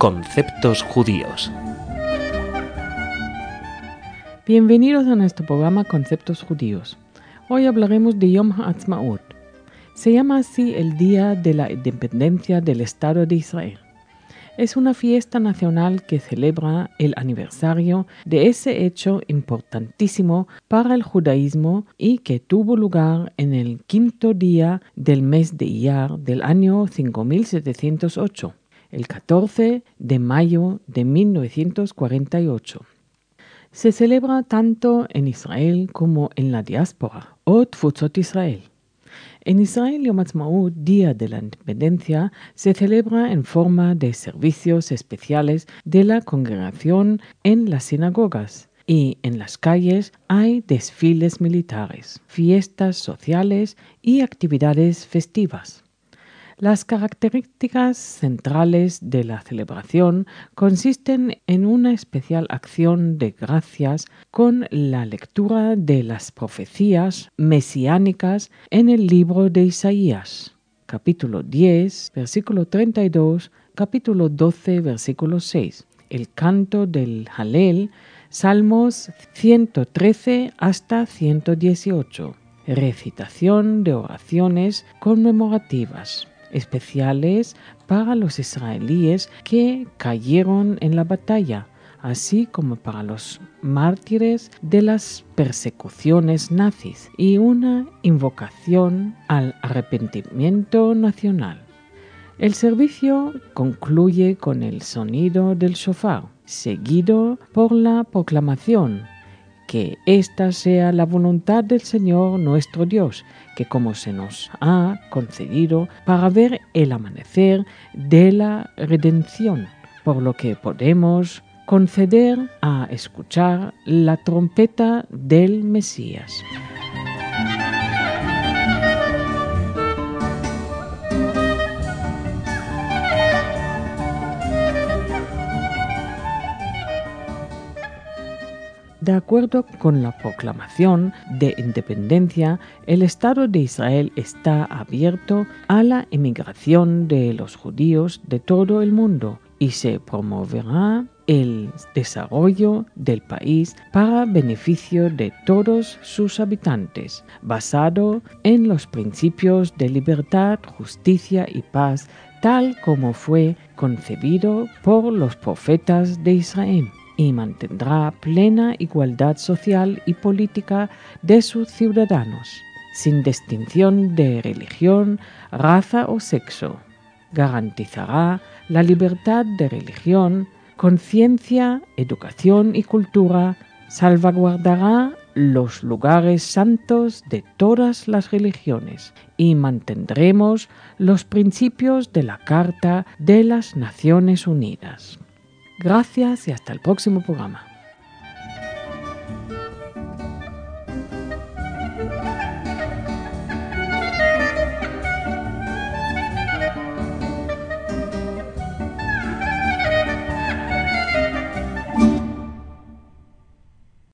Conceptos judíos. Bienvenidos a nuestro programa Conceptos judíos. Hoy hablaremos de Yom HaAtzmaut. Se llama así el Día de la Independencia del Estado de Israel. Es una fiesta nacional que celebra el aniversario de ese hecho importantísimo para el judaísmo y que tuvo lugar en el quinto día del mes de Iyar del año 5708, el 14 de mayo de 1948. Se celebra tanto en Israel como en la diáspora, o Tfutzot Israel. En Israel, Yom Ha'atzmaut, Día de la Independencia, se celebra en forma de servicios especiales de la congregación en las sinagogas y en las calles hay desfiles militares, fiestas sociales y actividades festivas. Las características centrales de la celebración consisten en una especial acción de gracias con la lectura de las profecías mesiánicas en el libro de Isaías, capítulo 10, versículo 32, capítulo 12, versículo 6, el canto del Halel, Salmos 113 hasta 118, recitación de oraciones conmemorativas especiales para los israelíes que cayeron en la batalla, así como para los mártires de las persecuciones nazis y una invocación al arrepentimiento nacional. El servicio concluye con el sonido del shofar, seguido por la proclamación que esta sea la voluntad del Señor nuestro Dios, que como se nos ha concedido para ver el amanecer de la redención, por lo que podemos conceder a escuchar la trompeta del Mesías. De acuerdo con la proclamación de independencia, el Estado de Israel está abierto a la emigración de los judíos de todo el mundo y se promoverá el desarrollo del país para beneficio de todos sus habitantes, basado en los principios de libertad, justicia y paz, tal como fue concebido por los profetas de Israel y mantendrá plena igualdad social y política de sus ciudadanos, sin distinción de religión, raza o sexo. Garantizará la libertad de religión, conciencia, educación y cultura, salvaguardará los lugares santos de todas las religiones y mantendremos los principios de la Carta de las Naciones Unidas. Gracias y hasta el próximo programa.